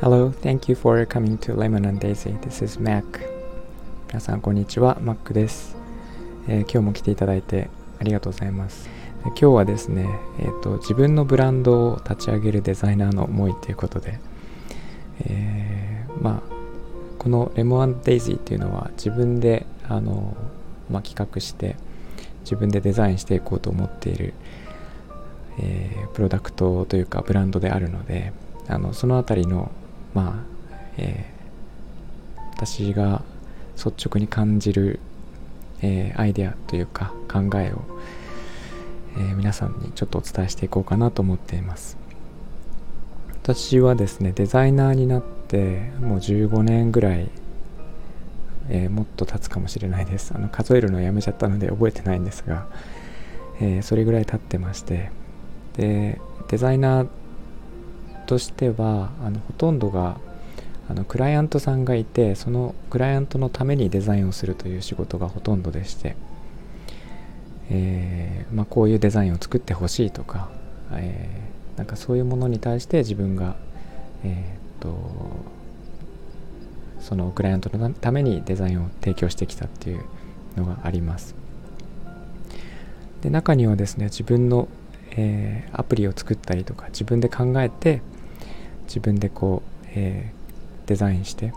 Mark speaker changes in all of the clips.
Speaker 1: Hello, thank you for coming to Lemon and Daisy. This is Mac. 皆さん、こんにちは。Mac です、えー、今日も来ていただいてありがとうございます。今日はですね、えーと、自分のブランドを立ち上げるデザイナーの思いということで、えー、まあ、このレモンデイジーっていうのは自分であの、まあ、企画して自分でデザインしていこうと思っている、えー、プロダクトというかブランドであるのであのその辺りのまあ、えー、私が率直に感じる、えー、アイデアというか考えを、え、皆さんにちょっとお伝えしていこうかなと思っています。私はですねデザイナーになってもう15年ぐらい、えー、もっと経つかもしれないです。あの数えるのやめちゃったので覚えてないんですが、えー、それぐらい経ってましてでデザイナーとしてはあのほとんどがあのクライアントさんがいてそのクライアントのためにデザインをするという仕事がほとんどでして、えー、まあ、こういうデザインを作ってほしいとか、えー、なんかそういうものに対して自分が、えー、っとそのクライアントのためにデザインを提供してきたっていうのがあります。で中にはですね自分の、えー、アプリを作ったりとか自分で考えて自分でこう、えー、デザインして、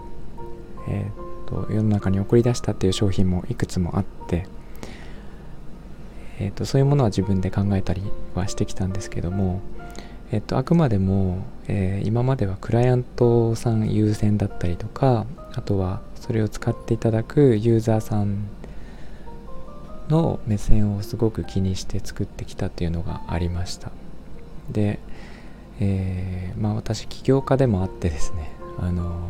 Speaker 1: えーと、世の中に送り出したっていう商品もいくつもあって、えーと、そういうものは自分で考えたりはしてきたんですけども、えーと、あくまでも、えー、今まではクライアントさん優先だったりとかあとはそれを使っていただくユーザーさんの目線をすごく気にして作ってきたっていうのがありました。でえー、まあ、私起業家でもあってですねあの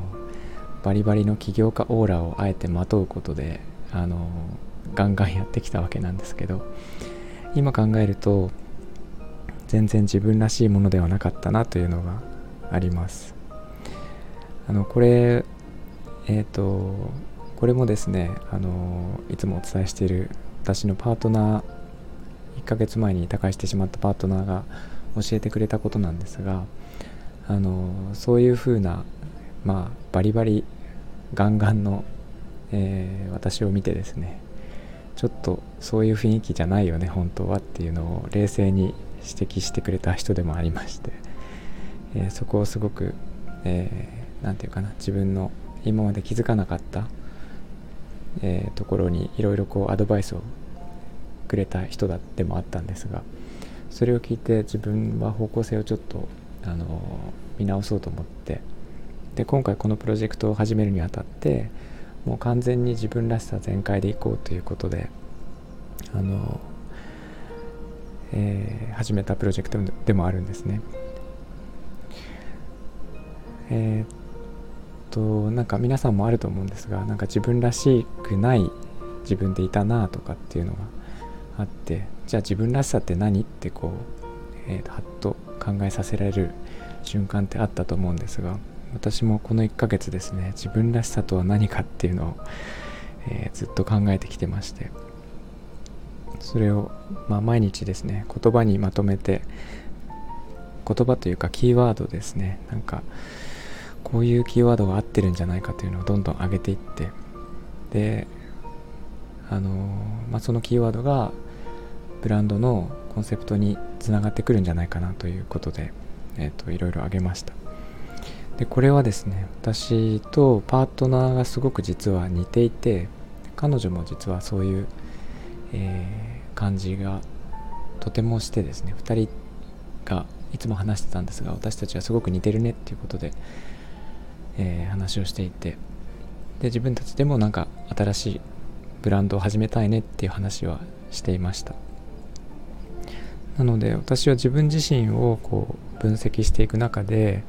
Speaker 1: バリバリの起業家オーラをあえてまとうことであのガンガンやってきたわけなんですけど今考えると全然自分らしいものではなかったなというのがあります。あのこれえっ、ー、とこれもですねあのいつもお伝えしている私のパートナー1ヶ月前に他界してしまったパートナーが教えてくれたことなんですがあのそういうふうな、まあ、バリバリガンガンの、えー、私を見てですねちょっとそういう雰囲気じゃないよね本当はっていうのを冷静に指摘してくれた人でもありまして、えー、そこをすごく何、えー、て言うかな自分の今まで気づかなかった、えー、ところにいろいろこうアドバイスをくれた人だでもあったんですがそれを聞いて自分は方向性をちょっとあの見直そうと思ってで今回このプロジェクトを始めるにあたってもう完全に自分らしさ全開でいこうということであの、えー、始めたプロジェクトでもあるんですね。えー、となんか皆さんもあると思うんですがなんか自分らしくない自分でいたなとかっていうのがあってじゃあ自分らしさって何ってこう、えー、はっと考えさせられる瞬間ってあったと思うんですが私もこの1ヶ月ですね自分らしさとは何かっていうのを、えー、ずっと考えてきてましてそれを、まあ、毎日ですね言葉にまとめて言葉というかキーワードですねなんかこういうキーワードが合ってるんじゃないかというのをどんどん上げていってであのまあ、そのキーワードがブランドのコンセプトにつながってくるんじゃないかなということで、えーと、いろいろあげました。でこれはですね私とパートナーがすごく実は似ていて彼女も実はそういう、えー、感じがとてもしてですね2人がいつも話してたんですが私たちはすごく似てるねっていうことで、えー、話をしていて。で自分たちでもなんか新しいブランドを始めたいねっていう話はしていました。なので私は自分自身をこう分析していく中で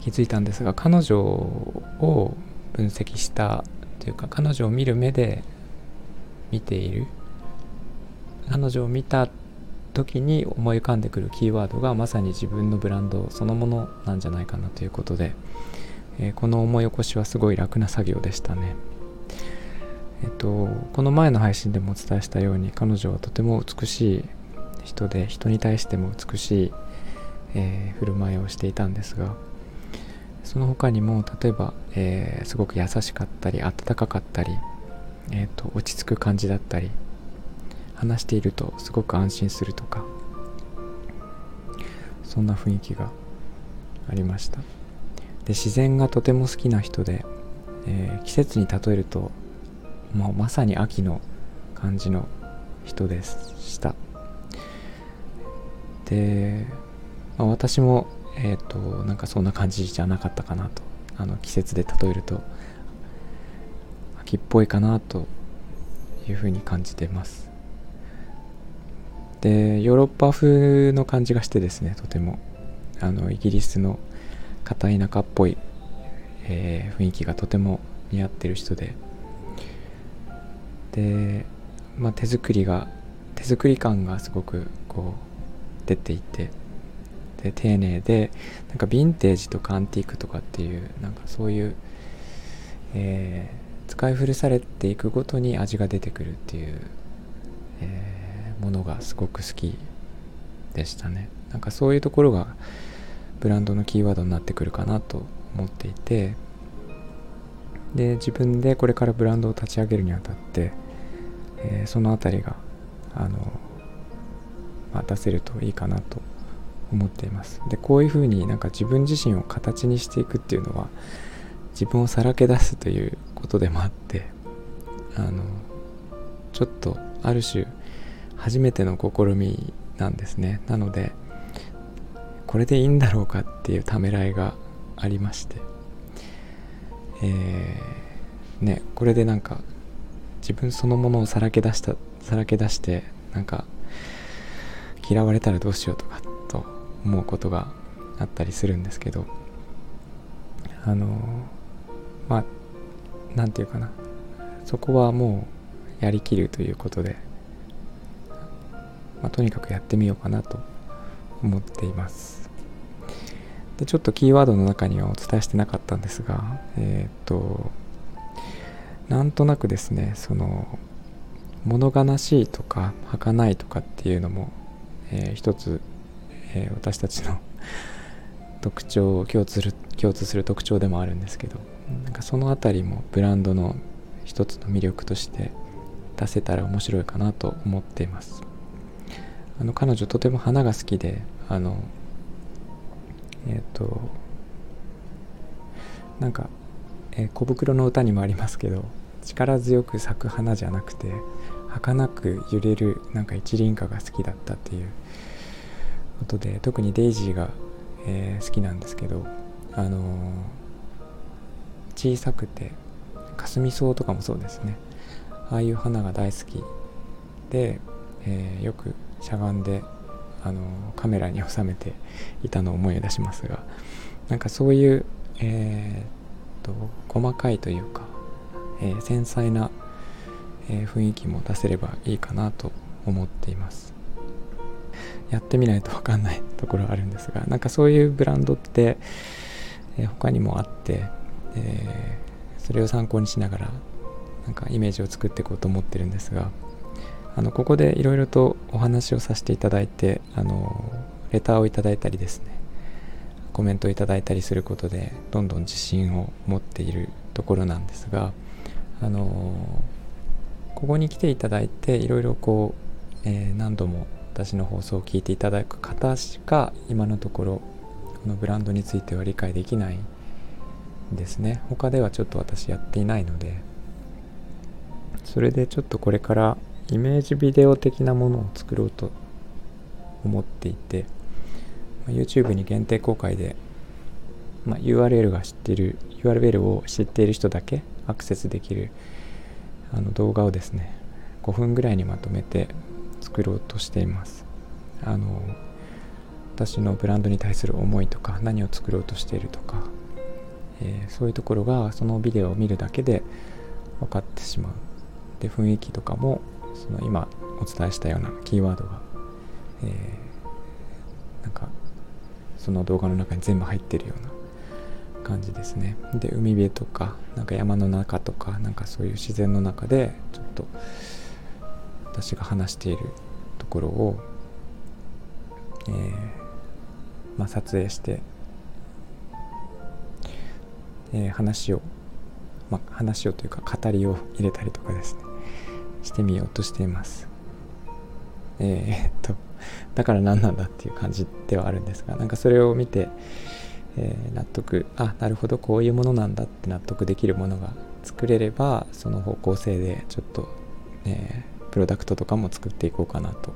Speaker 1: 気づいたんですが彼女を分析したというか彼女を見る目で見ている。彼女を見た時に思い浮かんでくるキーワードがまさに自分のブランドそのものなんじゃないかなということで、えー、この思い起こしはすごい楽な作業でしたね。えっと、この前の配信でもお伝えしたように彼女はとても美しい、人で人に対しても美しい、えー、振る舞いをしていたんですがその他にも例えば、えー、すごく優しかったり温かかったり、えーと、落ち着く感じだったり話しているとすごく安心するとかそんな雰囲気がありましたで自然がとても好きな人で、えー、季節に例えるともうまさに秋の感じの人でした。で、まあ、私もえっ、ー、となんかそんな感じじゃなかったかなと。あの季節で例えると秋っぽいかなというふうに感じてます。でヨーロッパ風の感じがしてですねとても。あのイギリスの片田舎っぽい、えー、雰囲気がとても似合ってる人で。で、まあ、手作りが手作り感がすごくこう出ていて。で丁寧でなんかヴィンテージとかアンティークとかっていうなんかそういう、えー、使い古されていくごとに味が出てくるっていう、えー、ものがすごく好きでしたね。なんかそういうところがブランドのキーワードになってくるかなと思っていてで自分でこれからブランドを立ち上げるにあたって、えー、その辺りがあの、まあ、出せるといいかなと思っています。でこういうふうになんか自分自身を形にしていくっていうのは自分をさらけ出すということでもあってあのちょっとある種初めての試みなんですね。なのでこれでいいんだろうかっていうためらいがありまして。えー、ねこれでなんか自分そのものをさらけ出したさらけ出してなんか嫌われたらどうしようとかと思うことがあったりするんですけど。あのまあ何て言うかな。そこはもうやりきるということで、まあ、とにかくやってみようかなと思っています。でちょっとキーワードの中にはお伝えしてなかったんですがえっ、となんとなくですねその物悲しいとか儚いとかっていうのも、えー、一つえー、私たちの 特徴共通する共通する特徴でもあるんですけどなんかその辺りもブランドの一つの魅力として出せたら面白いかなと思っています。あの彼女とても花が好きであのえっ、ー、となんか、えー、小袋の歌にもありますけど力強く咲く花じゃなくて儚く揺れるなんか一輪花が好きだったっていうことで特にデイジーが、えー、好きなんですけどあのー、小さくてかすみ草とかもそうですね。ああいう花が大好きで、えー、よくしゃがんで、あのカメラに収めていたのを思い出しますがなんかそういう、えーと、細かいというか、えー、繊細な、えー、雰囲気も出せればいいかなと思っています。やってみないと分かんないところはあるんですがなんかそういうブランドって、えー、他にもあって、えー、それを参考にしながらなんかイメージを作っていこうと思ってるんですがあのここでいろいろとお話をさせていただいてあのレターをいただいたりですねコメントをいただいたりすることでどんどん自信を持っているところなんですがあのここに来ていただいていろいろこう、えー、何度も私の放送を聞いていただく方しか今のところこのブランドについては理解できないんですね。他ではちょっと私やっていないのでそれでちょっとこれからイメージビデオ的なものを作ろうと思っていて YouTube に限定公開で、まあ、URL が知ってる URL を知っている人だけアクセスできるあの動画をですね5分ぐらいにまとめて作ろうとしています。あの私のブランドに対する思いとか何を作ろうとしているとか、えー、そういうところがそのビデオを見るだけで分かってしまう。で雰囲気とかもその今お伝えしたようなキーワードが、えー、なんかその動画の中に全部入ってるような感じですね。で海辺とかなんか山の中とかなんかそういう自然の中でちょっと私が話しているところを、えー、まあ、撮影して、えー、話を、まあ、話をというか語りを入れたりとかですね。してみようとしていますえー、っとだから何なんだっていう感じではあるんですがなんかそれを見て、えー、納得あなるほどこういうものなんだって納得できるものが作れればその方向性でちょっと、ね、プロダクトとかも作っていこうかなと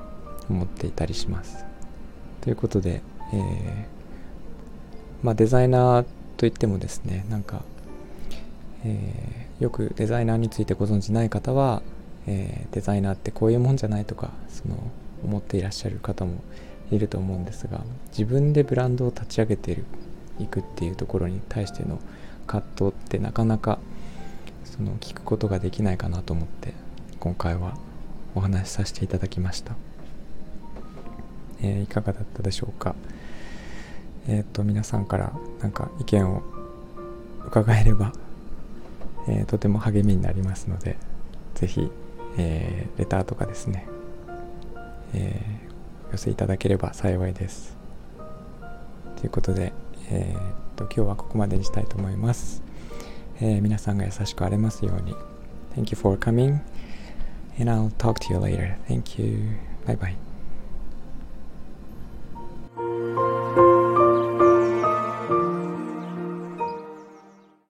Speaker 1: 思っていたりします。ということで、えー、まあ、デザイナーといってもですねなんか、えー、よくデザイナーについてご存じない方は、えー、デザイナーってこういうもんじゃないとかその思っていらっしゃる方もいると思うんですが自分でブランドを立ち上げていくっていうところに対しての葛藤ってなかなかその聞くことができないかなと思って今回はお話しさせていただきました、えー、いかがだったでしょうか？えっ、ー、と皆さんからなんか意見を伺えれば、えー、とても励みになりますので是非、えレターとかですね、えお寄せいただければ幸いですということで、えー、っと今日はここまでにしたいと思いますえー、皆さんが優しくあれますように。Thank you for coming, and I'll talk to you later. Thank you. Bye bye.